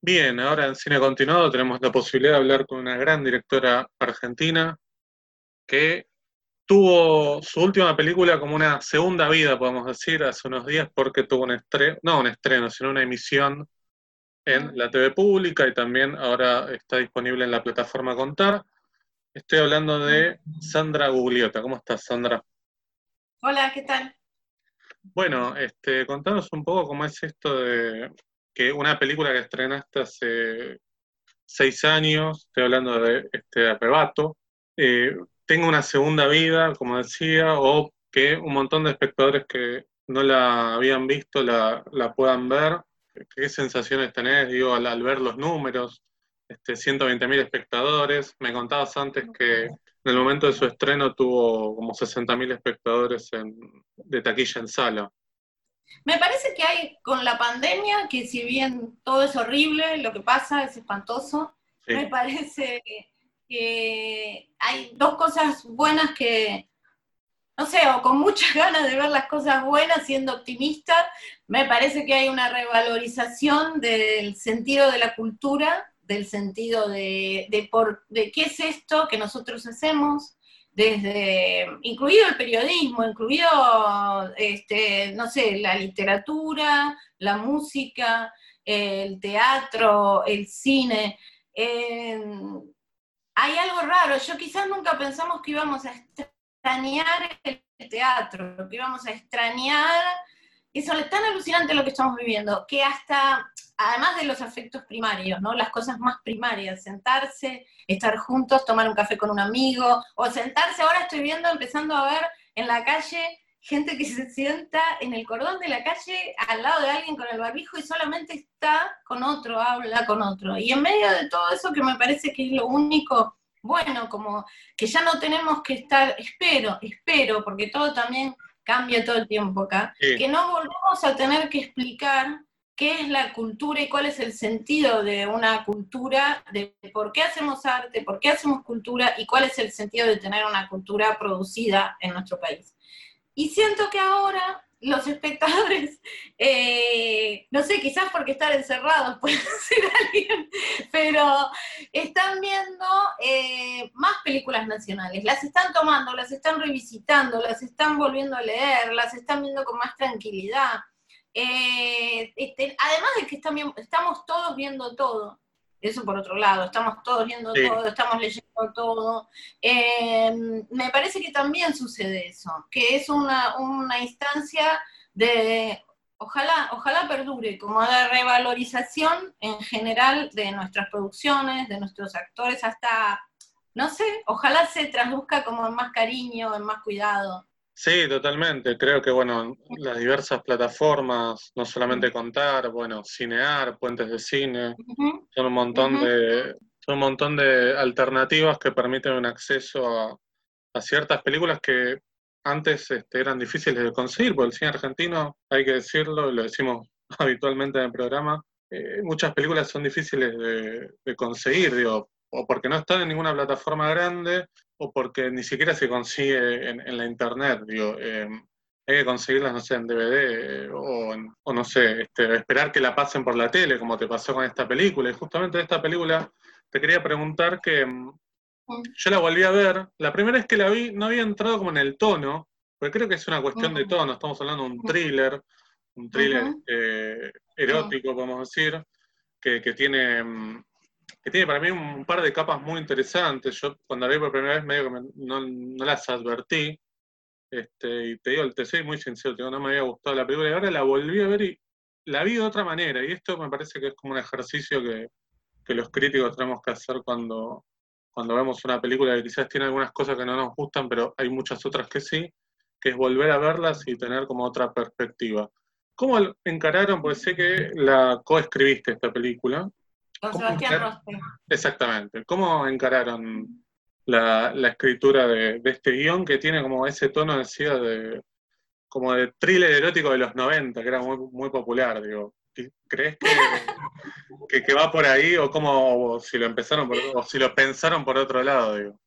Bien, ahora en Cine Continuado tenemos la posibilidad de hablar con una gran directora argentina que tuvo su última película como una segunda vida, podemos decir, hace unos días porque tuvo un estreno, no un estreno, sino una emisión en la TV pública y también ahora está disponible en la plataforma Contar. Estoy hablando de Sandra Gugliota. ¿Cómo estás, Sandra? Hola, ¿qué tal? Bueno, este, contanos un poco cómo es esto de que una película que estrenaste hace seis años, estoy hablando de este Arrebato, eh, tenga una segunda vida, como decía, o que un montón de espectadores que no la habían visto la, puedan ver. ¿Qué sensaciones tenés, digo, al, ver los números? Este, 120.000 espectadores. Me contabas antes que en el momento de su estreno tuvo como 60.000 espectadores de taquilla en sala. Me parece que hay con la pandemia, que si bien todo es horrible, lo que pasa es espantoso, me parece que hay dos cosas buenas que, no sé, o con muchas ganas de ver las cosas buenas, siendo optimista, me parece que hay una revalorización del sentido de la cultura, del sentido de, de, por, de qué es esto que nosotros hacemos, desde, incluido el periodismo, incluido, este, no sé, la literatura, la música, el teatro, el cine. hay algo raro, yo quizás nunca pensamos que íbamos a extrañar el teatro, que íbamos a extrañar, eso es tan alucinante lo que estamos viviendo, que hasta además de los afectos primarios, ¿no? Las cosas más primarias, sentarse, estar juntos, tomar un café con un amigo, o sentarse, ahora estoy viendo, empezando a ver en la calle gente que se sienta en el cordón de la calle al lado de alguien con el barbijo y solamente está con otro, habla con otro. Y en medio de todo eso que me parece que es lo único bueno, como que ya no tenemos que estar, espero, espero, porque todo también cambia todo el tiempo acá, que no volvamos a tener que explicar qué es la cultura y cuál es el sentido de una cultura, de por qué hacemos arte, por qué hacemos cultura y cuál es el sentido de tener una cultura producida en nuestro país. Y siento que ahora los espectadores, eh, no sé, quizás porque están encerrados, puede ser alguien, pero están viendo eh, más películas nacionales, las están tomando, las están revisitando, las están volviendo a leer, las están viendo con más tranquilidad. Eh, este, además de que estamos todos viendo todo, eso por otro lado, estamos todos viendo todo, estamos leyendo todo. Eh, me parece que también sucede eso, que es una, instancia de, ojalá, ojalá perdure, como de revalorización en general de nuestras producciones, de nuestros actores, hasta, no sé, ojalá se traduzca como en más cariño, en más cuidado. Sí, totalmente. Creo que, bueno, las diversas plataformas, no solamente contar, bueno, cinear, puentes de cine, son un montón de son un montón de alternativas que permiten un acceso a, ciertas películas que antes este, eran difíciles de conseguir, porque el cine argentino, hay que decirlo, lo decimos habitualmente en el programa, eh, muchas películas son difíciles de, de conseguir, digo, o porque no están en ninguna plataforma grande, o porque ni siquiera se consigue en, la internet, digo, em, hay que conseguirlas, no sé, en DVD o, no sé, este, esperar que la pasen por la tele, como te pasó con esta película. Y justamente de esta película te quería preguntar que em, yo la volví a ver, la primera vez que la vi no había entrado como en el tono, porque creo que es una cuestión de tono, estamos hablando de un thriller, un thriller eh, erótico, podemos decir, que, que tiene em, que tiene para mí un par de capas muy interesantes. Yo cuando la vi por primera vez medio que no, las advertí. Este, y te digo, te soy muy sincero, no me había gustado la película y ahora la volví a ver y la vi de otra manera. Y esto me parece que es como un ejercicio que, que los críticos tenemos que hacer cuando, cuando vemos una película que quizás tiene algunas cosas que no nos gustan, pero hay muchas otras que sí, que es volver a verlas y tener como otra perspectiva. ¿Cómo encararon? Pues sé que la coescribiste esta película, con Sebastián Exactamente. ¿Cómo encararon la, escritura de, este guion que tiene como ese tono, decía, de como de thriller erótico de los 90, que era muy, muy popular, digo? ¿Crees que, que, va por ahí o cómo si lo empezaron o si lo pensaron por otro lado, digo?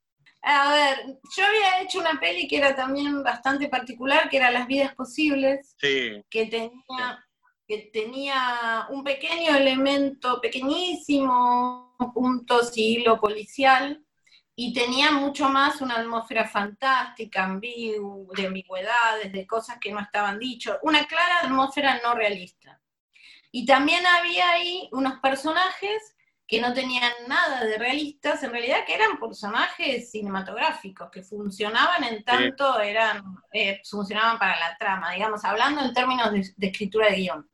A ver, yo había hecho una peli que era también bastante particular, que era Las vidas posibles, sí, que tenía que tenía un pequeño elemento, pequeñísimo punto hilo policial, y tenía mucho más una atmósfera fantástica, de ambigüedades, de cosas que no estaban dichas, una clara atmósfera no realista. Y también había ahí unos personajes que no tenían nada de realistas, en realidad que eran personajes cinematográficos, que funcionaban en tanto eran, eh, funcionaban para la trama, digamos, hablando en términos de, de escritura de guion.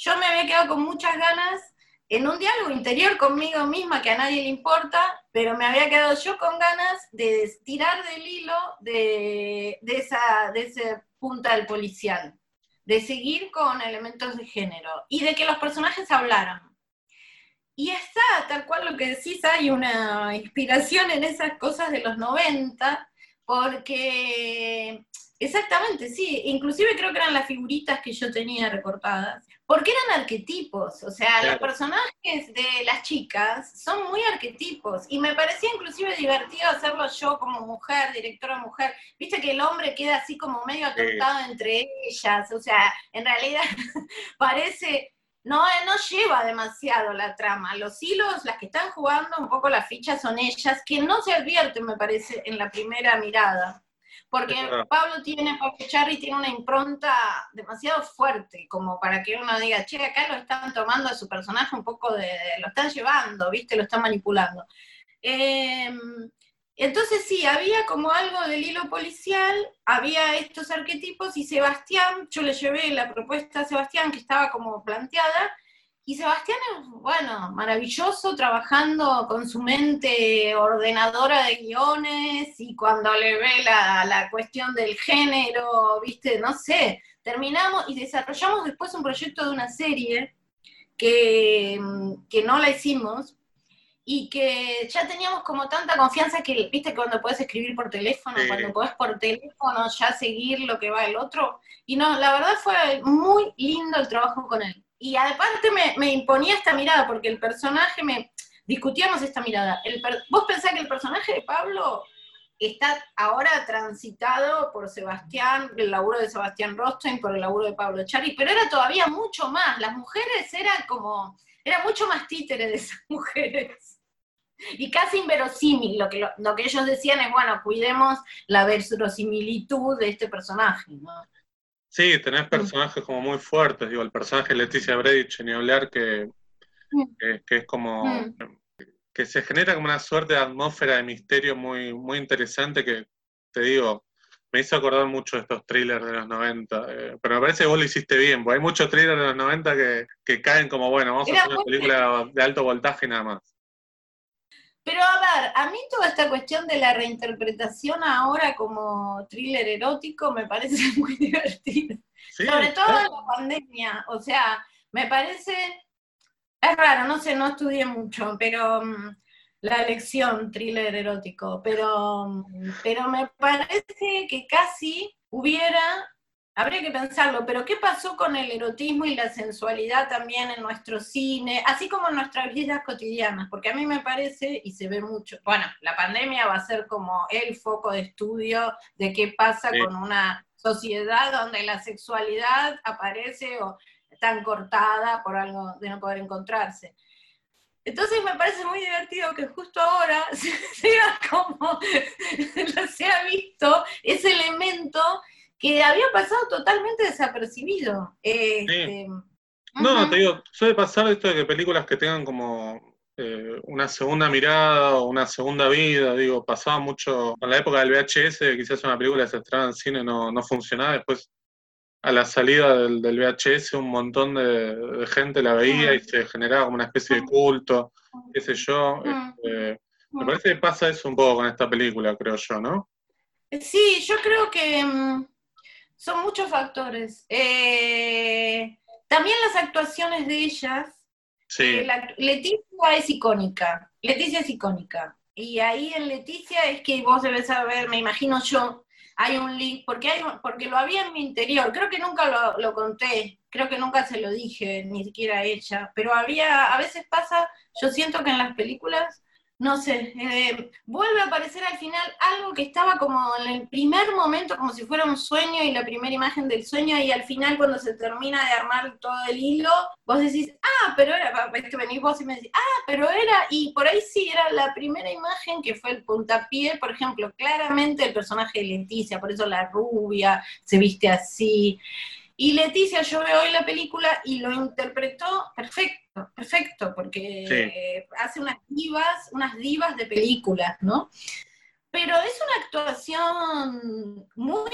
Yo me había quedado con muchas ganas en un diálogo interior conmigo misma que a nadie le importa, pero me había quedado yo con ganas de tirar del hilo de, esa, de esa punta del policial, de seguir con elementos de género y de que los personajes hablaran. Y está, tal cual lo que decís, hay una inspiración en esas cosas de los 90, porque exactamente, sí, inclusive creo que eran las figuritas que yo tenía recortadas, porque eran arquetipos, o sea, los personajes de las chicas son muy arquetipos, y me parecía inclusive divertido hacerlo yo como mujer, directora mujer, viste que el hombre queda así como medio atortado entre ellas, o sea, en realidad parece no, no lleva demasiado la trama. Los hilos, las que están jugando un poco las fichas son ellas, que no se advierten, me parece, en la primera mirada. Porque Pablo tiene, Pablo Charry tiene una impronta demasiado fuerte, como para que uno diga, che, acá lo están tomando a su personaje un poco de, lo están llevando, ¿viste? Lo están manipulando. Eh, entonces sí, había como algo del hilo policial, había estos arquetipos y Sebastián, yo le llevé la propuesta a Sebastián que estaba como planteada, y Sebastián es, bueno, maravilloso trabajando con su mente ordenadora de guiones y cuando le ve la, la cuestión del género, viste, no sé, terminamos y desarrollamos después un proyecto de una serie que, que no la hicimos, y que ya teníamos como tanta confianza que, viste, cuando puedes escribir por teléfono, cuando puedes por teléfono ya seguir lo que va el otro. Y no, la verdad fue muy lindo el trabajo con él. Y aparte me, me imponía esta mirada, porque el personaje me... Discutíamos esta mirada. Vos pensás que el personaje de Pablo está ahora transitado por Sebastián, el laburo de Sebastián Rostein, por el laburo de Pablo Chari, pero era todavía mucho más. Las mujeres eran como era mucho más títere de esas mujeres. Y casi inverosímil, lo que, lo, que ellos decían es, bueno, cuidemos la verosimilitud de este personaje, Sí, tenés personajes como muy fuertes, digo, el personaje de Leticia Bredich, ni hablar, que, mm. que, es como, mm. que se genera como una suerte de atmósfera de misterio muy, muy interesante que, te digo, me hizo acordar mucho de estos thrillers de los 90, eh, pero me parece que vos lo hiciste bien, porque hay muchos thrillers de los 90 que, caen como, bueno, vamos a hacer una película de alto voltaje nada más. Pero a ver, a mí toda esta cuestión de la reinterpretación ahora como thriller erótico me parece muy divertido. Sobre todo en la pandemia, o sea, me parece, es raro, no sé, no estudié mucho, pero... Mm, la lección thriller erótico, pero, pero me parece que casi hubiera, habría que pensarlo, pero ¿qué pasó con el erotismo y la sensualidad también en nuestro cine, así como en nuestras vidas cotidianas? Porque a mí me parece, y se ve mucho, bueno, la pandemia va a ser como el foco de estudio de qué pasa con una sociedad donde la sexualidad aparece o tan cortada por algo de no poder encontrarse. Entonces me parece muy divertido que justo ahora sea como se ha visto ese elemento que había pasado totalmente desapercibido. Este, no, te digo, suele pasar esto de que películas que tengan como eh, una segunda mirada o una segunda vida, digo, pasaba mucho con la época del VHS, quizás una película que se estrenaba en cine no, no funcionaba, después a la salida del, VHS un montón de, gente la veía y se generaba como una especie de culto, qué sé yo. Este, me parece que pasa eso un poco con esta película, creo yo, ¿no? Sí, yo creo que mm, son muchos factores. Eh, también las actuaciones de ellas. Sí. Eh, Leticia es icónica. Leticia es icónica. Y ahí en Leticia es que vos debes saber, me imagino yo, hay un link, porque, hay, porque lo había en mi interior, creo que nunca lo, conté, creo que nunca se lo dije, ni siquiera a ella, pero había, a veces pasa, yo siento que en las películas no sé, eh, vuelve a aparecer al final algo que estaba como en el primer momento, como si fuera un sueño y la primera imagen del sueño, y al final cuando se termina de armar todo el hilo, vos decís, ah, pero era, que venís vos y me decís, ah, pero era, y por ahí sí, era la primera imagen que fue el puntapié, por ejemplo, claramente el personaje de Leticia, por eso la rubia se viste así. Y Leticia, yo veo hoy la película y lo interpretó perfecto, perfecto, porque hace unas divas, unas divas de películas, ¿no? Pero es una actuación muy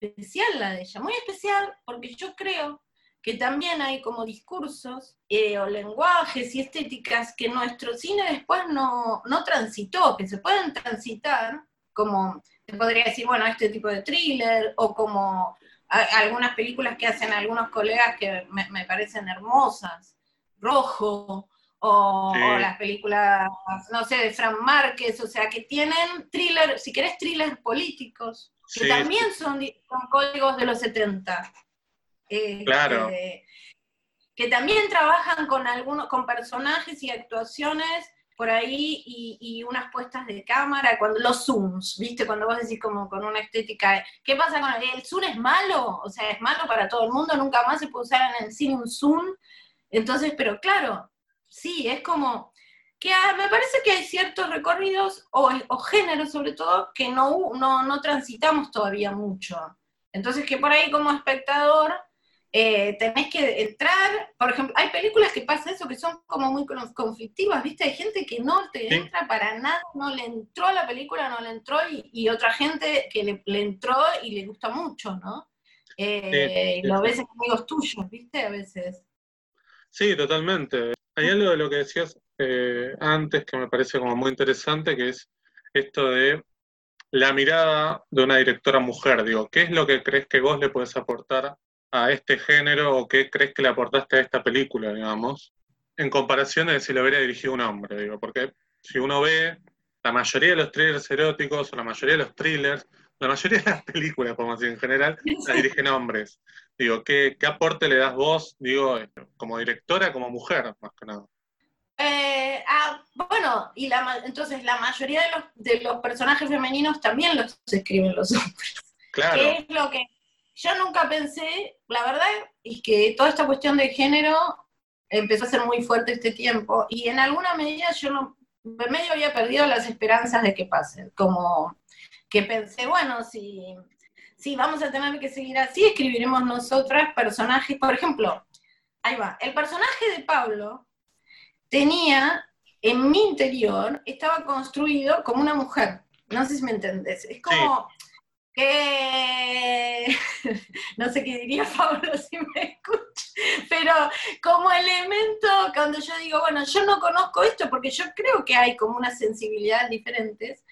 especial la de ella, muy especial porque yo creo que también hay como discursos eh, o lenguajes y estéticas que nuestro cine después no, no transitó, que se pueden transitar como, te podría decir, bueno, este tipo de thriller o como algunas películas que hacen algunos colegas que me, parecen hermosas, Rojo, o, las películas, no sé, de Fran Márquez, o sea, que tienen thriller, si querés, thrillers políticos, que también son, códigos de los 70. Eh, claro. que también trabajan con algunos, con personajes y actuaciones por ahí y, unas puestas de cámara, cuando los zooms, ¿viste? Cuando vos decís como con una estética, ¿qué pasa con el, el zoom? ¿Es malo? O sea, es malo para todo el mundo, nunca más se puede usar en el cine un zoom. Entonces, pero claro, sí, es como que me parece que hay ciertos recorridos o, o géneros sobre todo que no, no, no transitamos todavía mucho. Entonces que por ahí como espectador eh, tenés que entrar, por ejemplo, hay películas que pasa eso, que son como muy conflictivas, ¿viste? Hay gente que no te entra para nada, no le entró a la película, no le entró, y, otra gente que le, entró y le gusta mucho, ¿no? Eh, lo ves en amigos tuyos, ¿viste? A veces. Sí, totalmente. Hay algo de lo que decías eh, antes que me parece como muy interesante, que es esto de la mirada de una directora mujer. Digo, ¿qué es lo que crees que vos le podés aportar a este género o qué crees que le aportaste a esta película, digamos, en comparación de si lo hubiera dirigido un hombre, digo, porque si uno ve la mayoría de los thrillers eróticos o la mayoría de los thrillers, la mayoría de las películas, podemos decir en general, la dirigen hombres. Digo, ¿qué, ¿qué, aporte le das vos, digo, como directora, como mujer, más que nada? Eh, ah, bueno, y la, entonces la mayoría de los, de los personajes femeninos también los escriben los hombres. Claro. ¿Qué es lo que yo nunca pensé, la verdad es que toda esta cuestión de género empezó a ser muy fuerte este tiempo y en alguna medida yo no, medio había perdido las esperanzas de que pase, como que pensé, bueno, si, si vamos a tener que seguir así, escribiremos nosotras personajes, por ejemplo, ahí va, el personaje de Pablo tenía en mi interior, estaba construido como una mujer, no sé si me entendés, es como que no sé qué diría Pablo si me escucha, pero como elemento, cuando yo digo, bueno, yo no conozco esto porque yo creo que hay como unas sensibilidades diferentes,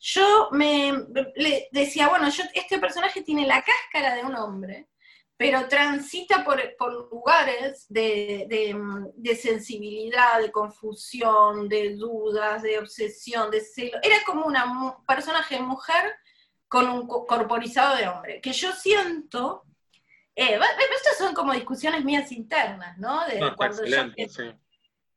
yo me le decía, bueno, yo, este personaje tiene la cáscara de un hombre, pero transita por, lugares de, de, sensibilidad, de confusión, de dudas, de obsesión, de celo. Era como una personaje mujer con un corporizado de hombre, que yo siento, eh, estas son como discusiones mías internas, ¿no? De cuando yo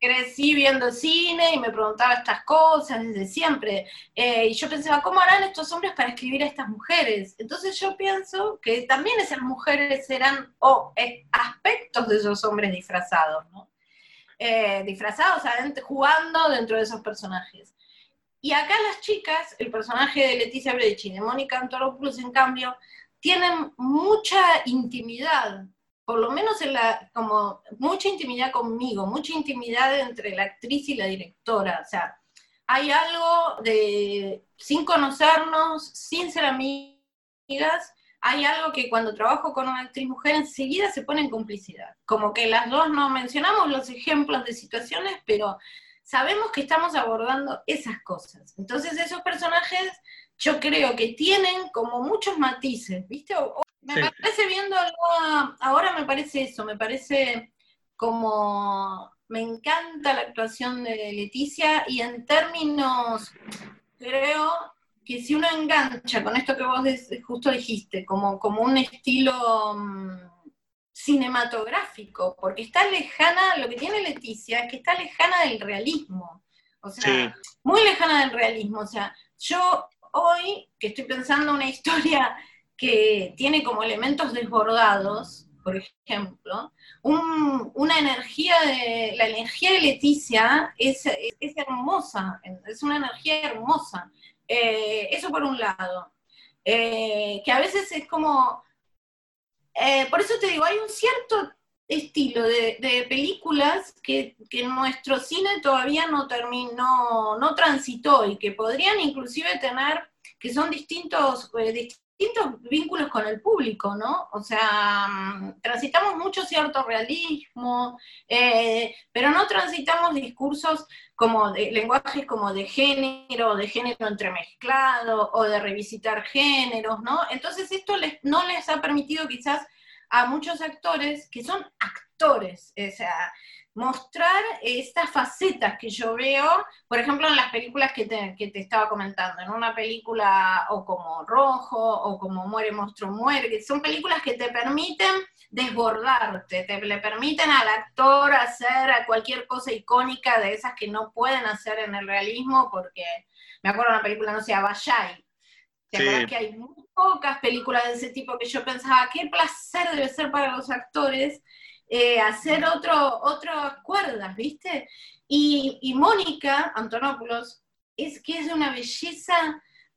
crecí viendo cine y me preguntaba estas cosas desde siempre, eh, y yo pensaba, ¿cómo harán estos hombres para escribir a estas mujeres? Entonces yo pienso que también esas mujeres serán o eh, aspectos de esos hombres disfrazados, ¿no? Eh, disfrazados, jugando dentro de esos personajes. Y acá las chicas, el personaje de Leticia Brechi y de Mónica Antoropoulos, en cambio, tienen mucha intimidad, por lo menos en la, como mucha intimidad conmigo, mucha intimidad entre la actriz y la directora. O sea, hay algo de, sin conocernos, sin ser amigas, hay algo que cuando trabajo con una actriz mujer enseguida se pone en complicidad. Como que las dos no mencionamos los ejemplos de situaciones, pero sabemos que estamos abordando esas cosas. Entonces esos personajes yo creo que tienen como muchos matices, ¿viste? Me parece viendo algo, ahora me parece eso, me parece como, me encanta la actuación de Leticia y en términos, creo que si uno engancha con esto que vos justo dijiste, como, como un estilo... Mm, cinematográfico, porque está lejana, lo que tiene Leticia es que está lejana del realismo. o sea, muy lejana del realismo. O sea, yo hoy que estoy pensando una historia que tiene como elementos desbordados, por ejemplo, una energía de, la energía de Leticia es, es, hermosa, es una energía hermosa. Eh, eso por un lado. Eh, que a veces es como, eh, por eso te digo, hay un cierto estilo de, películas que, nuestro cine todavía no terminó, no transitó y que podrían inclusive tener, que son distintos, distintos vínculos con el público, ¿no? O sea, mm, transitamos mucho cierto realismo, eh, pero no transitamos discursos como de lenguajes como de género, de género entremezclado o de revisitar géneros, ¿no? Entonces esto les, no les ha permitido quizás a muchos actores que son actores, o sea, mostrar estas facetas que yo veo, por ejemplo, en las películas que te, que te, estaba comentando, en una película o como Rojo o como Muere, Monstruo, Muere, que son películas que te permiten desbordarte, te le permiten al actor hacer cualquier cosa icónica de esas que no pueden hacer en el realismo, porque me acuerdo de una película, no sé, Abayay, ¿Te acuerdas que hay muy pocas películas de ese tipo que yo pensaba, qué placer debe ser para los actores eh, hacer otro, otras cuerdas, ¿viste? Y, Mónica Antonopoulos es que es de una belleza,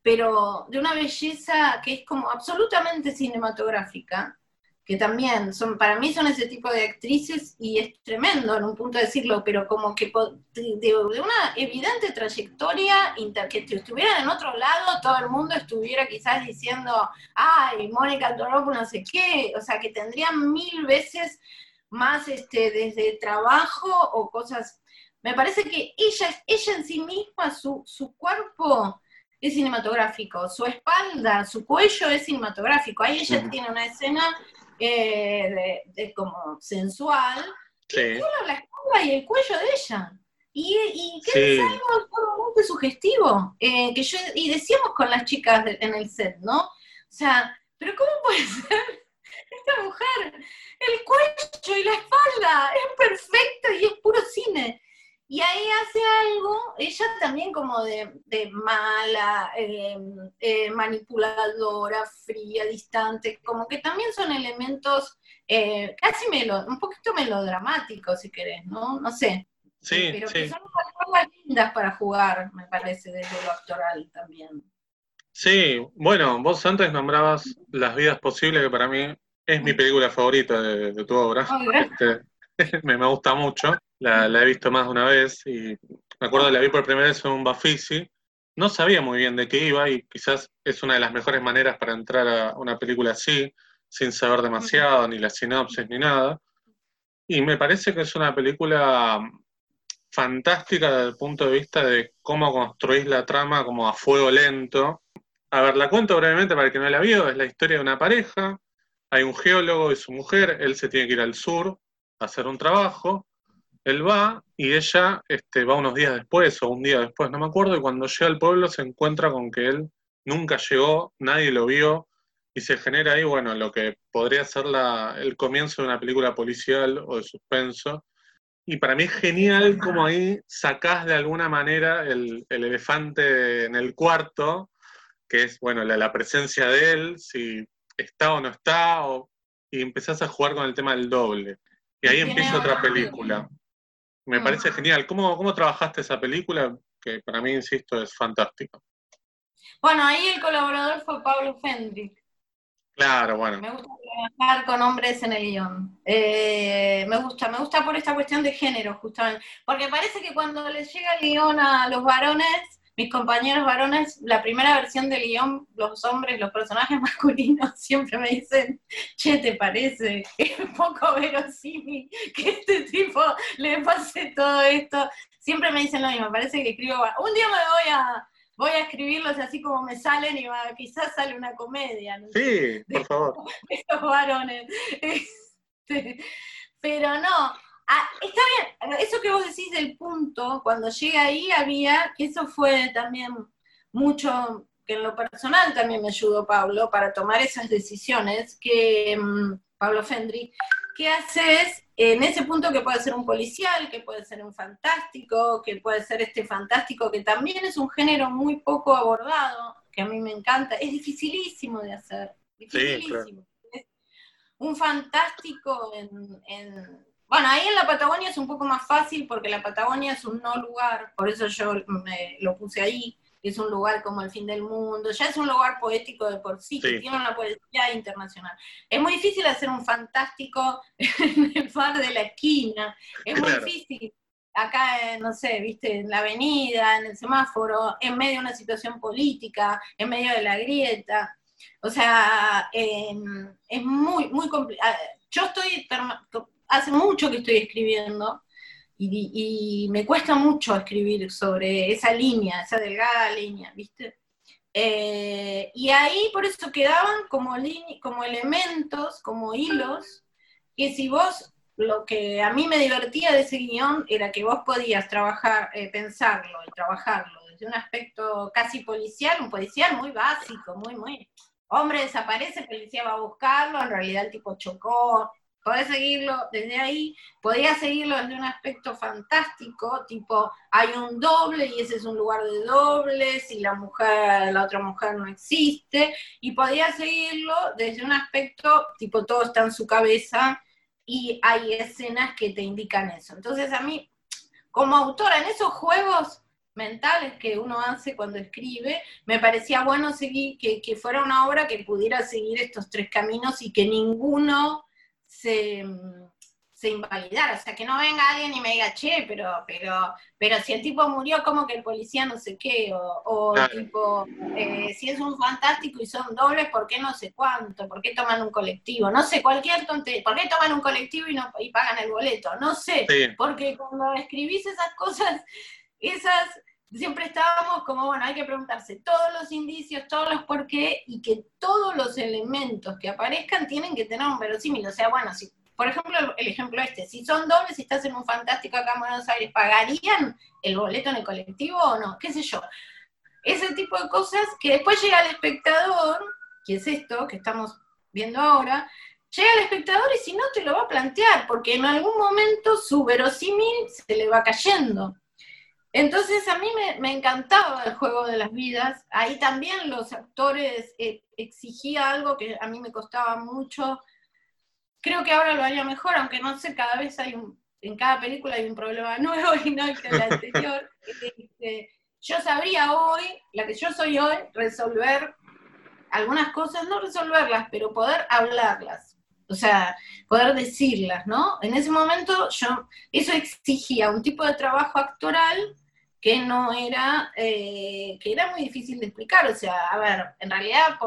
pero de una belleza que es como absolutamente cinematográfica, que también son, para mí son ese tipo de actrices y es tremendo en un punto de decirlo, pero como que de, una evidente trayectoria que estuvieran en otro lado, todo el mundo estuviera quizás diciendo, ay, Mónica Antonopoulos no sé qué, o sea, que tendrían mil veces más este, desde trabajo o cosas. Me parece que ella, ella en sí misma, su, su cuerpo es cinematográfico, su espalda, su cuello es cinematográfico. Ahí ella tiene una escena eh, de, como sensual, sí. y la espalda y el cuello de ella. Y, y que es algo muy sugestivo, eh, que yo, y decíamos con las chicas en el set, ¿no? O sea, pero ¿cómo puede ser esta mujer, el cuello y la espalda, es perfecto y es puro cine. Y ahí hace algo, ella también como de, mala, eh, eh, manipuladora, fría, distante, como que también son elementos eh, casi melo, un poquito melodramáticos, si querés, ¿no? No sé. Sí, pero que son formas lindas para jugar, me parece, desde lo actoral también. Sí, bueno, vos antes nombrabas Las vidas posibles, que para mí es mi película favorita de, tu obra. Este, me, gusta mucho. La, he visto más de una vez y me acuerdo que la vi por primera vez en un Bafisi. No sabía muy bien de qué iba y quizás es una de las mejores maneras para entrar a una película así, sin saber demasiado, ni la sinopsis ni nada. Y me parece que es una película fantástica desde el punto de vista de cómo construís la trama como a fuego lento. A ver, la cuento brevemente para el que no la vio, es la historia de una pareja hay un geólogo y su mujer, él se tiene que ir al sur a hacer un trabajo, él va y ella este, va unos días después o un día después, no me acuerdo, y cuando llega al pueblo se encuentra con que él nunca llegó, nadie lo vio, y se genera ahí, bueno, lo que podría ser la, el comienzo de una película policial o de suspenso. Y para mí es genial como ahí sacás de alguna manera el, elefante en el cuarto, que es, bueno, la, la presencia de él, si está o no está, y empezás a jugar con el tema del doble. Y ahí empieza otra película. Me mm. parece genial. ¿Cómo, ¿Cómo trabajaste esa película? Que para mí, insisto, es fantástica. Bueno, ahí el colaborador fue Pablo Fendrick. Claro, bueno. Me gusta trabajar con hombres en el guion. Eh, me gusta, me gusta por esta cuestión de género, justamente. Porque parece que cuando les llega el guion a los varones, mis compañeros varones, la primera versión del guion, los hombres, los personajes masculinos siempre me dicen, che, ¿te parece? Es un poco verosímil que este tipo le pase todo esto. Siempre me dicen lo mismo, parece que escribo, un día me voy a, voy a escribirlos así como me salen y va, quizás sale una comedia. Sí, por favor. Estos varones. Este, pero no, Ah, está bien, eso que vos decís del punto, cuando llega ahí había, que eso fue también mucho, que en lo personal también me ayudó Pablo para tomar esas decisiones, que mm, Pablo Fendri, ¿qué haces? en ese punto que puede ser un policial, que puede ser un fantástico, que puede ser este fantástico, que también es un género muy poco abordado, que a mí me encanta, es dificilísimo de hacer, dificilísimo. Un fantástico en, en, Bueno, ahí en la Patagonia es un poco más fácil porque la Patagonia es un no lugar, por eso yo me, lo puse ahí, es un lugar como el fin del mundo, ya es un lugar poético de por sí, que tiene una poesía internacional. Es muy difícil hacer un fantástico en el bar de la esquina, es muy difícil acá, no sé, viste, en la avenida, en el semáforo, en medio de una situación política, en medio de la grieta. O sea, es muy, muy complicado. Yo estoy, hace mucho que estoy escribiendo y, me cuesta mucho escribir sobre esa línea, esa delgada línea, ¿viste? Eh, y ahí por eso quedaban como, elementos, como hilos, que si vos, lo que a mí me divertía de ese guion era que vos podías trabajar, eh, pensarlo y trabajarlo desde un aspecto casi policial, un policial muy básico, muy, muy, hombre desaparece, policía va a buscarlo, en realidad el tipo chocó, podés seguirlo desde ahí, podría seguirlo desde un aspecto fantástico, tipo, hay un doble y ese es un lugar de dobles y la mujer, la otra mujer no existe, y podría seguirlo desde un aspecto, tipo, todo está en su cabeza y hay escenas que te indican eso. Entonces a mí, como autora, en esos juegos mentales que uno hace cuando escribe, me parecía bueno seguir, que, que fuera una obra que pudiera seguir estos tres caminos y que ninguno se, se invalidara, o sea, que no venga alguien y me diga, che, pero, pero, pero si el tipo murió, como que el policía no sé qué, o, tipo, eh, si es un fantástico y son dobles, ¿por qué no sé cuánto? ¿Por qué toman un colectivo? No sé, cualquier tontería, ¿por qué toman un colectivo y, no, y pagan el boleto? No sé, porque cuando escribís esas cosas, esas siempre estábamos como, bueno, hay que preguntarse todos los indicios, todos los por qué, y que todos los elementos que aparezcan tienen que tener un verosímil. O sea, bueno, si, por ejemplo, el, ejemplo este, si son dobles, si estás en un fantástico acá en Buenos Aires, ¿pagarían el boleto en el colectivo o no? ¿Qué sé yo? Ese tipo de cosas que después llega al espectador, que es esto que estamos viendo ahora, llega al espectador y si no te lo va a plantear, porque en algún momento su verosímil se le va cayendo. Entonces a mí me, encantaba el juego de las vidas. Ahí también los actores eh, exigía algo que a mí me costaba mucho. Creo que ahora lo haría mejor, aunque no sé, cada vez hay un, en cada película hay un problema nuevo y no que el anterior. Este, yo sabría hoy, la que yo soy hoy, resolver algunas cosas, no resolverlas, pero poder hablarlas. O sea, poder decirlas, ¿no? En ese momento yo, eso exigía un tipo de trabajo actoral que no era, eh, que era muy difícil de explicar. O sea, a ver, en realidad,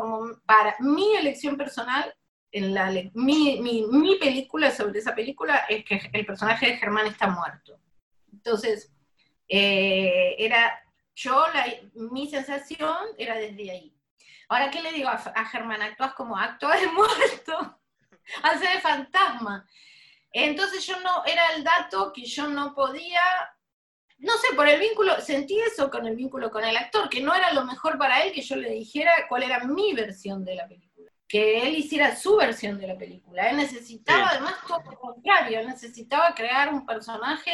para mi elección personal, en la, mi, mi, película sobre esa película es que el personaje de Germán está muerto. Entonces, eh, era, yo, la, mi sensación era desde ahí. Ahora, ¿qué le digo a, Germán? Actúas como actúa de muerto, hace de fantasma. Entonces yo no, era el dato que yo no podía no sé, por el vínculo, sentí eso con el vínculo con el actor, que no era lo mejor para él que yo le dijera cuál era mi versión de la película, que él hiciera su versión de la película. Él necesitaba, además, todo lo contrario, él necesitaba crear un personaje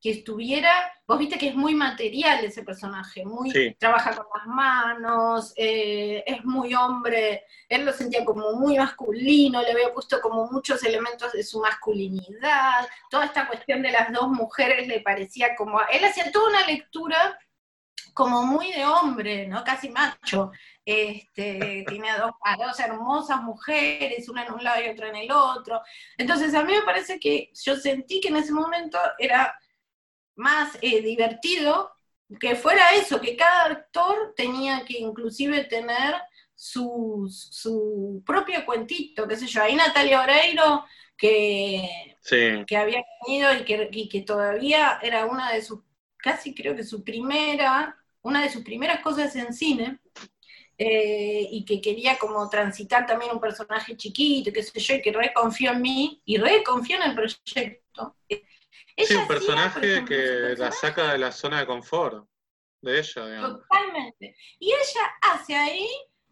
que estuviera, vos viste que es muy material ese personaje, muy trabaja con las manos, eh, es muy hombre, él lo sentía como muy masculino, le había puesto como muchos elementos de su masculinidad, toda esta cuestión de las dos mujeres le parecía como, él hacía toda una lectura como muy de hombre, ¿no? Casi macho. Este, tiene a dos, a dos hermosas mujeres, una en un lado y otra en el otro. Entonces a mí me parece que yo sentí que en ese momento era más eh, divertido que fuera eso, que cada actor tenía que inclusive tener su, su propio cuentito, qué sé yo. Ahí Natalia Oreiro, que, que había tenido y que, y que todavía era una de sus, casi creo que su primera, una de sus primeras cosas en cine, eh, y que quería como transitar también un personaje chiquito, qué sé yo, y que reconfió en mí, y reconfió en el proyecto sí, un personaje que la saca de la zona de confort de ella. Totalmente. Y ella hace ahí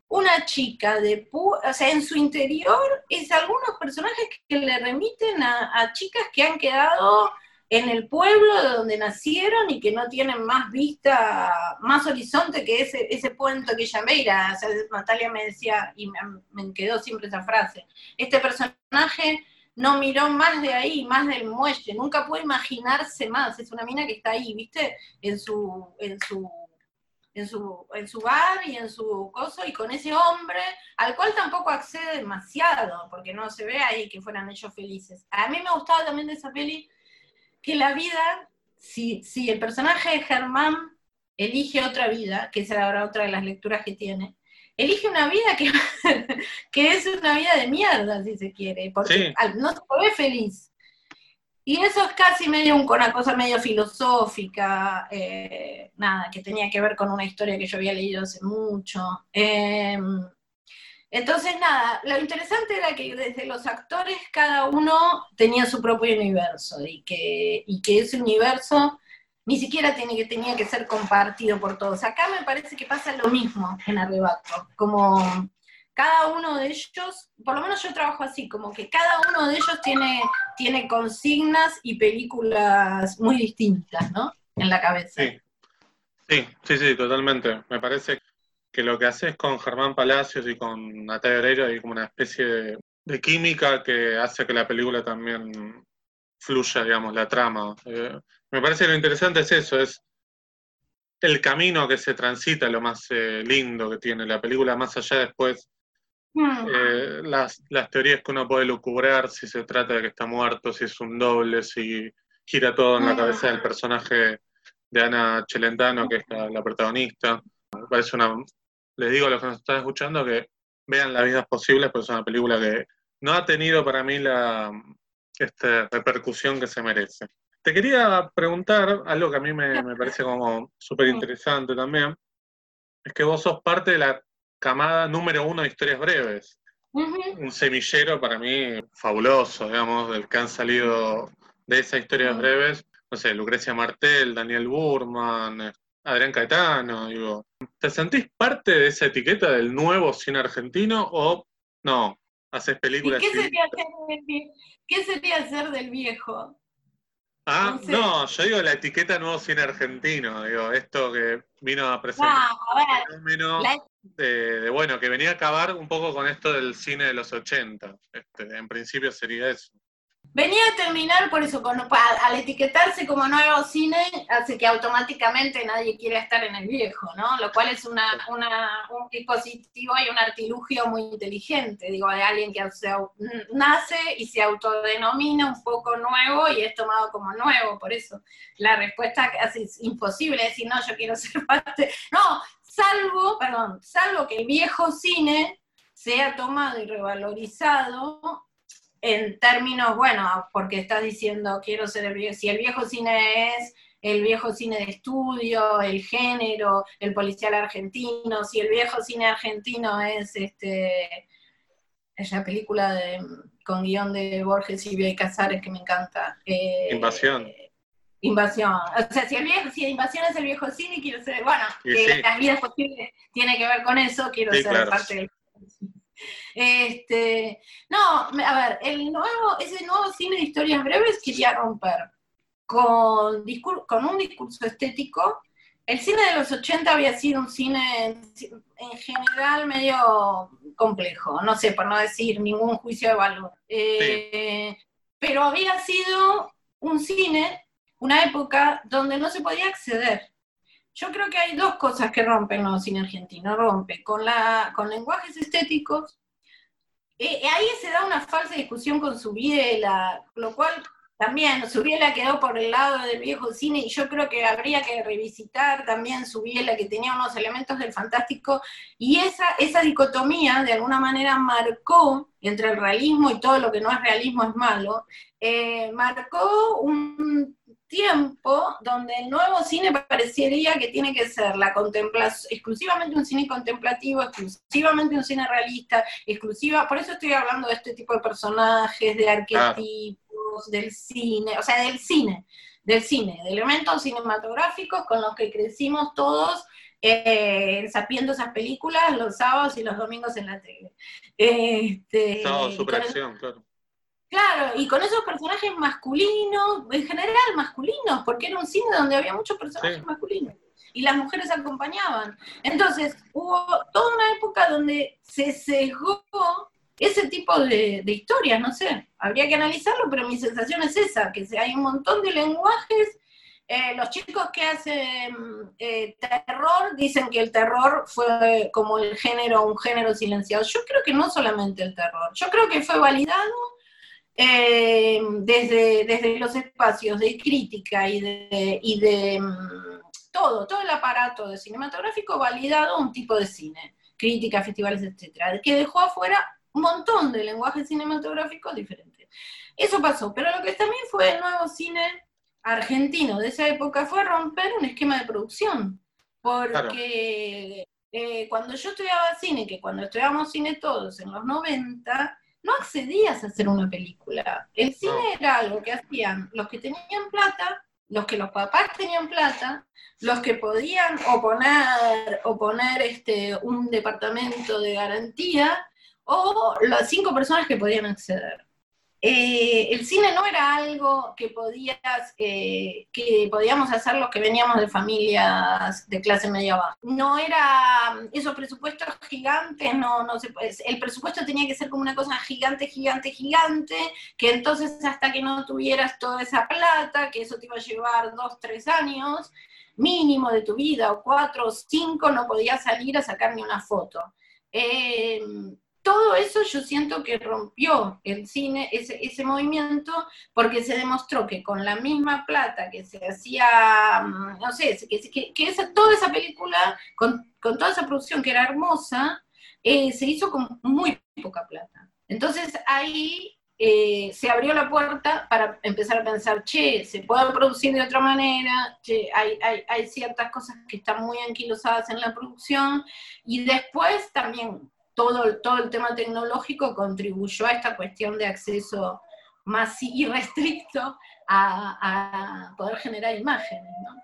una chica de o sea, en su interior es algunos personajes que le remiten a, chicas que han quedado en el pueblo de donde nacieron y que no tienen más vista, más horizonte que ese, ese puente que ella mira. O sea, Natalia me decía, y me, me, quedó siempre esa frase, este personaje no miró más de ahí, más del muelle, nunca pudo imaginarse más, es una mina que está ahí, ¿viste? En su, en su en su, en su bar y en su coso, y con ese hombre, al cual tampoco accede demasiado, porque no se ve ahí que fueran ellos felices. A mí me gustaba también de esa peli que la vida, si, si el personaje de Germán elige otra vida, que esa ahora otra de las lecturas que tiene, elige una vida que, que es una vida de mierda, si se quiere, porque no se ve feliz. Y eso es casi medio una cosa medio filosófica, eh, nada, que tenía que ver con una historia que yo había leído hace mucho. Em, entonces, nada, lo interesante era que desde los actores cada uno tenía su propio universo y que, y que ese universo ni siquiera tiene que, tenía que ser compartido por todos. Acá me parece que pasa lo mismo en Arrebato, como cada uno de ellos, por lo menos yo trabajo así, como que cada uno de ellos tiene, consignas y películas muy distintas, ¿no? En la cabeza. Sí. sí, sí, totalmente. Me parece que lo que haces con Germán Palacios y con Natalia Oreiro hay como una especie de, química que hace que la película también fluya, digamos, la trama. Eh, me parece que lo interesante es eso, es el camino que se transita, lo más eh, lindo que tiene la película, más allá después Mm. Eh, las, las, teorías que uno puede lucubrar, si se trata de que está muerto, si es un doble, si gira todo en la mm. cabeza del personaje de Ana Celentano, que es la, protagonista. Me parece una. Les digo a los que nos están escuchando que vean Las vidas posibles, porque es una película que no ha tenido para mí la este, repercusión que se merece. Te quería preguntar algo que a mí me, me parece como súper interesante también, es que vos sos parte de la camada número uno de historias breves. Un semillero para mí fabuloso, digamos, del que han salido de esas historias breves, no sé, Lucrecia Martel, Daniel Burman, Adrián Caetano, digo. ¿Te sentís parte de esa etiqueta del nuevo cine argentino o no? ¿Haces películas? qué, sería ¿Qué sería hacer del viejo? Ah, no, yo digo la etiqueta nuevo cine argentino, digo, esto que vino a presentar no, a de, bueno, que venía a acabar un poco con esto del cine de los 80. Este, en principio sería eso. Venía a terminar por eso, al etiquetarse como nuevo cine, hace que automáticamente nadie quiera estar en el viejo, ¿no? Lo cual es una, un dispositivo y un artilugio muy inteligente, digo, de alguien que nace y se autodenomina un poco nuevo y es tomado como nuevo, por eso la respuesta casi es imposible decir, no, yo quiero ser parte, no, salvo, perdón, salvo que el viejo cine sea tomado y revalorizado en términos, bueno, porque estás diciendo, quiero ser el viejo, si el viejo cine es el viejo cine de estudio, el género, el policial argentino, si el viejo cine argentino es este es la película de, con guion de Borges y Bioy Casares que me encanta. Eh, invasión. Invasión. O sea, si el viejo, si invasión es el viejo cine, quiero ser, bueno, que las vidas posibles tiene que ver con eso, quiero ser parte del este, no, a ver, el nuevo, ese nuevo cine de historias breves quería romper con, con un discurso estético. El cine de los 80 había sido un cine en general medio complejo, no sé, por no decir ningún juicio de valor. Eh, pero había sido un cine, una época donde no se podía acceder. Yo creo que hay dos cosas que rompen el cine argentino. Rompe con, la, con lenguajes estéticos. Eh, ahí se da una falsa discusión con Subiela, lo cual también Subiela quedó por el lado del viejo cine y yo creo que habría que revisitar también Subiela, que tenía unos elementos del fantástico, y esa, esa dicotomía de alguna manera marcó entre el realismo y todo lo que no es realismo es malo, eh, marcó un tiempo donde el nuevo cine parecería que tiene que ser la exclusivamente un cine contemplativo, exclusivamente un cine realista, exclusiva, por eso estoy hablando de este tipo de personajes, de arquetipos, del cine, o sea, del cine, del cine, de elementos cinematográficos con los que crecimos todos eh, sapiendo esas películas los sábados y los domingos en la tele. Este, Sábado, superacción, claro. Claro, y con esos personajes masculinos, en general masculinos, porque era un cine donde había muchos personajes masculinos y las mujeres acompañaban. Entonces, hubo toda una época donde se sesgó ese tipo de, historias, no sé, habría que analizarlo, pero mi sensación es esa, que hay un montón de lenguajes. Eh, los chicos que hacen eh, terror dicen que el terror fue como el género, un género silenciado. Yo creo que no solamente el terror, yo creo que fue validado eh, desde, desde los espacios de crítica y de, y de mm, todo, todo el aparato de cinematográfico validado un tipo de cine, crítica, festivales, etcétera, que dejó afuera un montón de lenguajes cinematográficos diferentes. Eso pasó, pero lo que también fue el nuevo cine argentino de esa época fue romper un esquema de producción, porque eh, cuando yo estudiaba cine, que cuando estudiábamos cine todos en los 90, no accedías a hacer una película. El cine era algo que hacían los que tenían plata, los que los papás tenían plata, los que podían oponer, poner este, un departamento de garantía, o las cinco personas que podían acceder. Eh, el cine no era algo que podías, eh, podíamos hacer los que veníamos de familias de clase media baja. No era esos presupuestos gigantes, no, no se, el presupuesto tenía que ser como una cosa gigante, gigante, gigante, que entonces hasta que no tuvieras toda esa plata, que eso te iba a llevar dos, tres años mínimo de tu vida, o cuatro o cinco, no podías salir a sacar ni una foto. Eh, todo eso yo siento que rompió el cine, ese, ese, movimiento, porque se demostró que con la misma plata que se hacía, mm, no sé, que, que, esa, toda esa película, con, con, toda esa producción que era hermosa, eh, se hizo con muy poca plata. Entonces ahí eh, se abrió la puerta para empezar a pensar, che, se puede producir de otra manera, che, hay, hay, hay ciertas cosas que están muy anquilosadas en la producción, y después también todo, todo el tema tecnológico contribuyó a esta cuestión de acceso más irrestricto a, poder generar imágenes, ¿no?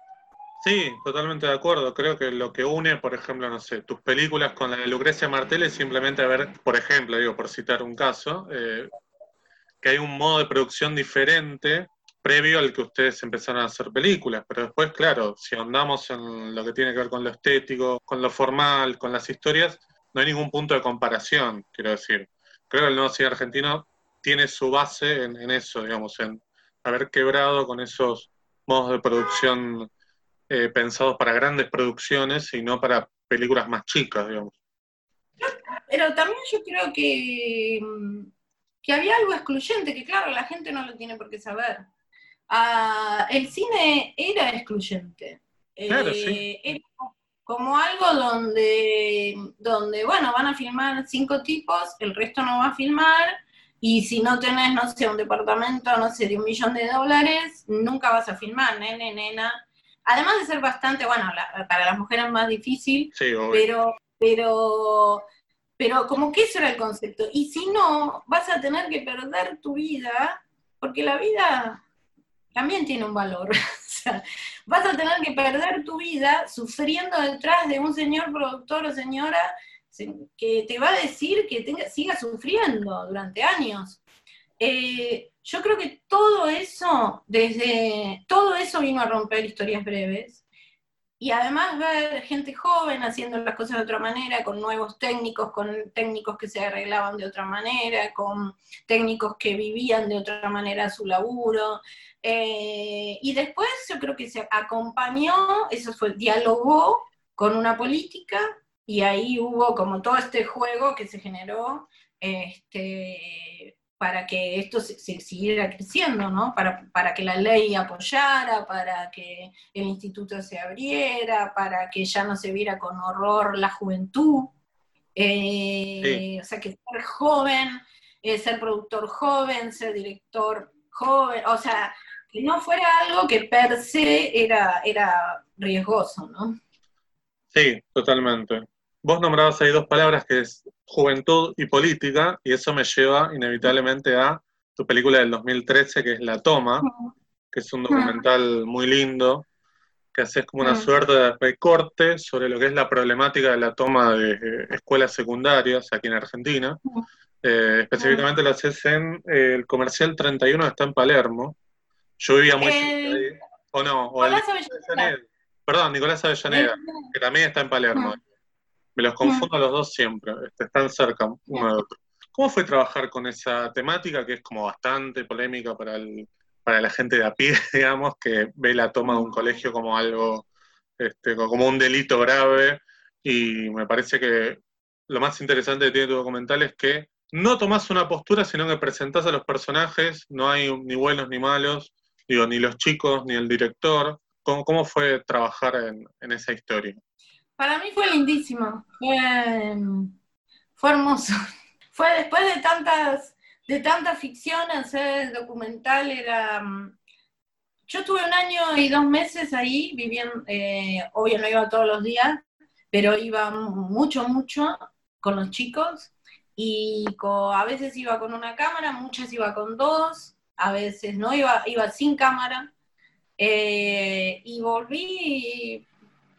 Sí, totalmente de acuerdo. Creo que lo que une, por ejemplo, no sé, tus películas con la de Lucrecia Martel es simplemente ver, por ejemplo, digo, por citar un caso, eh, que hay un modo de producción diferente previo al que ustedes empezaron a hacer películas, pero después, claro, si andamos en lo que tiene que ver con lo estético, con lo formal, con las historias, no hay ningún punto de comparación, quiero decir. Creo que el nuevo cine argentino tiene su base en, eso, digamos, en haber quebrado con esos modos de producción eh, pensados para grandes producciones y no para películas más chicas, digamos. Pero también yo creo que, que había algo excluyente, que claro, la gente no lo tiene por qué saber. Ah, el cine era excluyente. Claro, sí. Eh, como algo donde, donde, bueno, van a filmar cinco tipos, el resto no va a filmar, y si no tenés, no sé, un departamento, no sé, de un millón de dólares, nunca vas a filmar, nene, nena. Además de ser bastante, bueno, para las mujeres es más difícil, pero, pero, pero como que eso era el concepto. Y si no, vas a tener que perder tu vida, porque la vida también tiene un valor. vas a tener que perder tu vida sufriendo detrás de un señor productor o señora que te va a decir que tenga, siga sufriendo durante años. Eh, yo creo que todo eso, desde todo eso vino a romper historias breves. Y además ver gente joven haciendo las cosas de otra manera, con nuevos técnicos, con técnicos que se arreglaban de otra manera, con técnicos que vivían de otra manera su laburo. Eh, y después yo creo que se acompañó, eso fue, dialogó con una política y ahí hubo como todo este juego que se generó este, para que esto se, siguiera creciendo, ¿no? Para, para, que la ley apoyara, para que el instituto se abriera, para que ya no se viera con horror la juventud. Eh, o sea, que ser joven, eh, ser productor joven, ser director joven, o sea, que no fuera algo que per se era, era riesgoso, ¿no? Sí, totalmente. Vos nombrabas ahí dos palabras que es juventud y política, y eso me lleva inevitablemente a tu película del 2013, que es La Toma, que es un documental muy lindo, que haces como una suerte de recorte sobre lo que es la problemática de la toma de escuelas secundarias aquí en Argentina. Eh, específicamente lo haces en eh, el comercial 31 que está en Palermo. Yo vivía muy cerca ahí. O no, o el, Perdón, Nicolás Avellaneda, que también está en Palermo. Me los confundo a los dos siempre, este, están cerca uno de otro. ¿Cómo fue trabajar con esa temática que es como bastante polémica para, para la gente de a pie, digamos, que ve la toma de un colegio como algo, este, como un delito grave? Y me parece que lo más interesante que tiene tu documental es que no tomás una postura, sino que presentás a los personajes, no hay ni buenos ni malos, digo, ni los chicos, ni el director. ¿Cómo, cómo fue trabajar en, en esa historia? Para mí fue lindísimo, fue, fue hermoso. Fue después de tantas, de tanta ficción, hacer documental era... Mm, yo tuve un año y dos meses ahí viviendo, eh, obvio no iba todos los días, pero iba mucho, mucho con los chicos y a veces iba con una cámara, muchas iba con dos, a veces no iba, iba sin cámara. Eh, y volví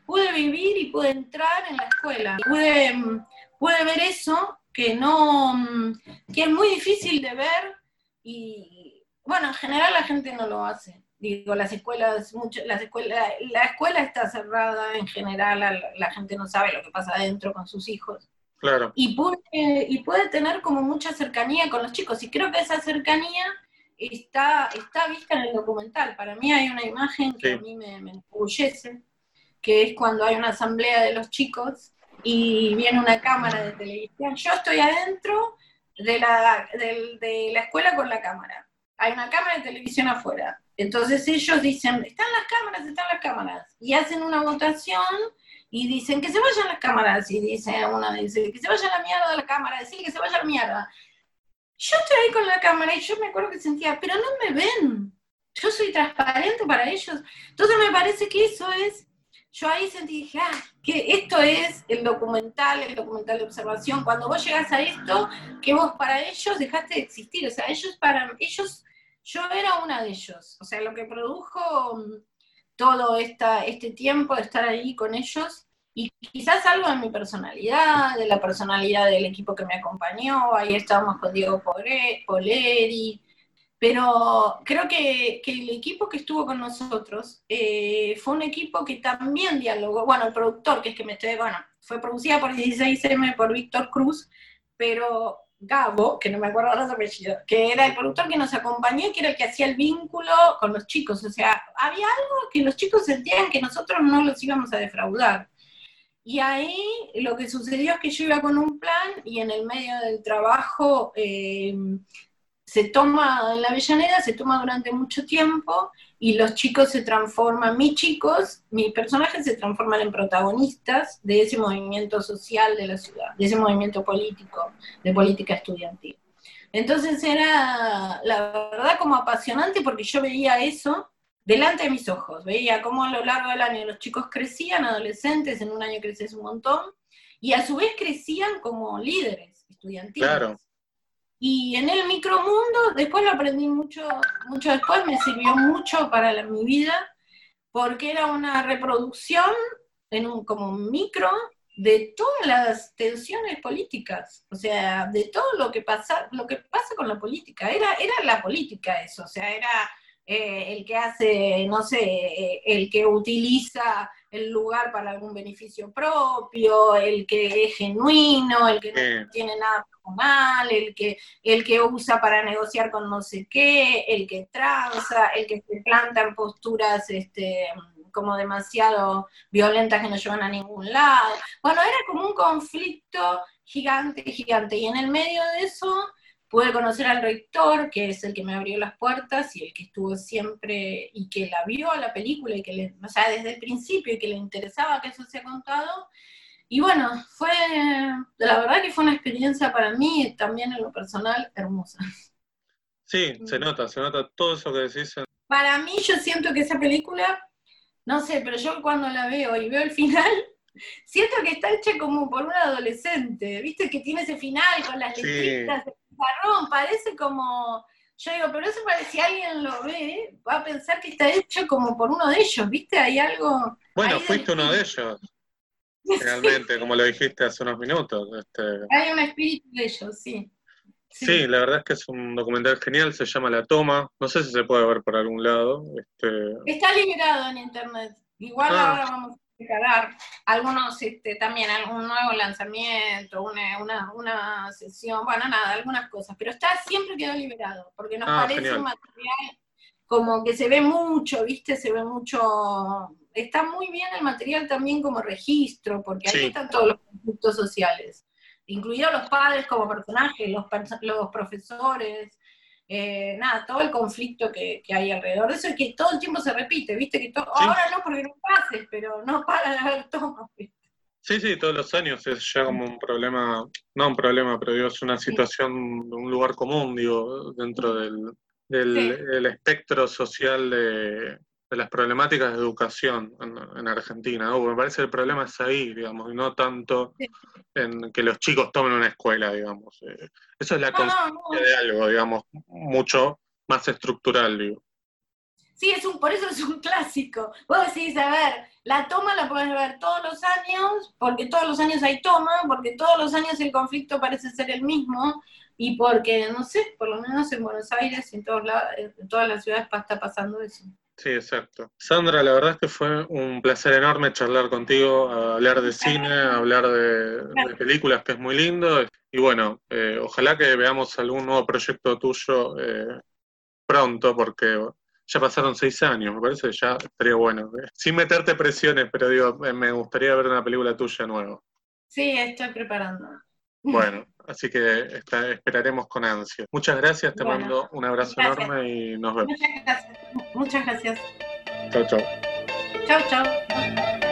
pude vivir y pude entrar en la escuela. Pude, mm, pude ver eso que no, mm, que es muy difícil de ver y bueno, en general la gente no lo hace. Digo, las escuelas, mucho, las escuelas, la escuela está cerrada en general, la, gente no sabe lo que pasa adentro con sus hijos. Claro. Y puede, y puede tener como mucha cercanía con los chicos. Y creo que esa cercanía está, está vista en el documental. Para mí hay una imagen que a mí me, me enorgullece, que es cuando hay una asamblea de los chicos y viene una cámara de televisión. Yo estoy adentro de la, de, la escuela con la cámara. Hay una cámara de televisión afuera. Entonces ellos dicen, están las cámaras, están las cámaras. Y hacen una votación y dicen que se vayan las cámaras. Y dice una, dice, que se vaya la mierda de la cámara, decir que se vaya la mierda. Yo estoy ahí con la cámara y yo me acuerdo que sentía, pero no me ven. Yo soy transparente para ellos. Entonces me parece que eso es yo ahí sentí, dije, ah, que esto es el documental, el documental de observación. Cuando vos llegas a esto, que vos para ellos dejaste de existir. O sea, ellos para ellos, yo era una de ellos. O sea, lo que produjo mm, todo esta, este tiempo de estar ahí con ellos, y quizás algo de mi personalidad, de la personalidad del equipo que me acompañó. Ahí estábamos con Diego Poleri, pero creo que, el equipo que estuvo con nosotros eh, fue un equipo que también dialogó, bueno, el productor, que es que me estoy, bueno, fue producida por 16M, por Víctor Cruz, pero Gabo, que no me acuerdo ahora su apellido, que era el productor que nos acompañó que era el que hacía el vínculo con los chicos. O sea, había algo que los chicos sentían que nosotros no los íbamos a defraudar. Y ahí lo que sucedió es que yo iba con un plan y en el medio del trabajo eh, se toma en la Avellaneda, se toma durante mucho tiempo y los chicos se transforman, mis chicos, mis personajes se transforman en protagonistas de ese movimiento social de la ciudad, de ese movimiento político, de política estudiantil. Entonces era, la verdad, como apasionante porque yo veía eso delante de mis ojos, veía cómo a lo largo del año los chicos crecían, adolescentes, en un año creces un montón, y a su vez crecían como líderes estudiantiles. Claro y en el micromundo, después lo aprendí mucho, mucho después, me sirvió mucho para mi vida, porque era una reproducción en un como micro de todas las tensiones políticas, o sea, de todo lo que pasa, lo que pasa con la política, era, era la política eso, o sea, era eh, el que hace, no sé, eh, el que utiliza el lugar para algún beneficio propio, el que es genuino, el que no tiene nada personal, el que, el que usa para negociar con no sé qué, el que tranza, el que se planta en posturas este, como demasiado violentas que no llevan a ningún lado. Bueno, era como un conflicto gigante, gigante. Y en el medio de eso pude conocer al rector, que es el que me abrió las puertas y el que estuvo siempre y que la vio a la película y que le, o sea, desde el principio y que le interesaba que eso se ha contado. Y bueno, fue, la verdad que fue una experiencia para mí, también en lo personal, hermosa. Sí, se nota, se nota todo eso que decís. Para mí yo siento que esa película, no sé, pero yo cuando la veo y veo el final, siento que está hecha como por un adolescente, ¿viste? Que tiene ese final con las letritas, parece como, yo digo, pero eso parece si alguien lo ve, va a pensar que está hecho como por uno de ellos, ¿viste? Hay algo... Bueno, fuiste uno de ellos. Realmente, como lo dijiste hace unos minutos. Este... Hay un espíritu de ellos, sí. sí. la verdad es que es un documental genial, se llama La Toma, no sé si se puede ver por algún lado. Este... Está liberado en internet, igual ah. ahora vamos a encargar algunos, este, también algún nuevo lanzamiento, una, una, una, sesión, bueno, nada, algunas cosas, pero está siempre quedó liberado, porque nos ah, parece un material como que se ve mucho, ¿viste? Se ve mucho está muy bien el material también como registro, porque ahí están todos los conflictos sociales, incluidos los padres como personajes, los, los profesores, eh, nada, todo el conflicto que, hay alrededor. De eso y que todo el tiempo se repite, viste que ahora no porque no pases, pero no para de haber todo. Sí, sí, todos los años es ya como un problema, no un problema, pero digo, es una situación, un lugar común, digo, dentro del, del espectro social de, de las problemáticas de educación en, Argentina. ¿no? me parece que el problema es ahí, digamos, y no tanto en que los chicos tomen una escuela, digamos. Eh, eso es la consecuencia de algo, digamos, mucho más estructural, digo. Sí, es un, por eso es un clásico. Vos decís, a ver, la toma la podés ver todos los años, porque todos los años hay toma, porque todos los años el conflicto parece ser el mismo, y porque, no sé, por lo menos en Buenos Aires y en, todos lados, en todas las ciudades está pasando eso. Sí, exacto. Sandra, la verdad es que fue un placer enorme charlar contigo, hablar de cine, hablar de, películas, que es muy lindo. Y bueno, eh, ojalá que veamos algún nuevo proyecto tuyo eh, pronto, porque ya pasaron seis años, me parece que ya estaría bueno. Sin meterte presiones, pero digo, me gustaría ver una película tuya nueva. Sí, estoy preparando. Bueno, así que esperaremos con ansia. Muchas gracias, te mando un abrazo enorme y nos vemos. Muchas gracias. Muchas gracias. Chao, chao. Chao, chao.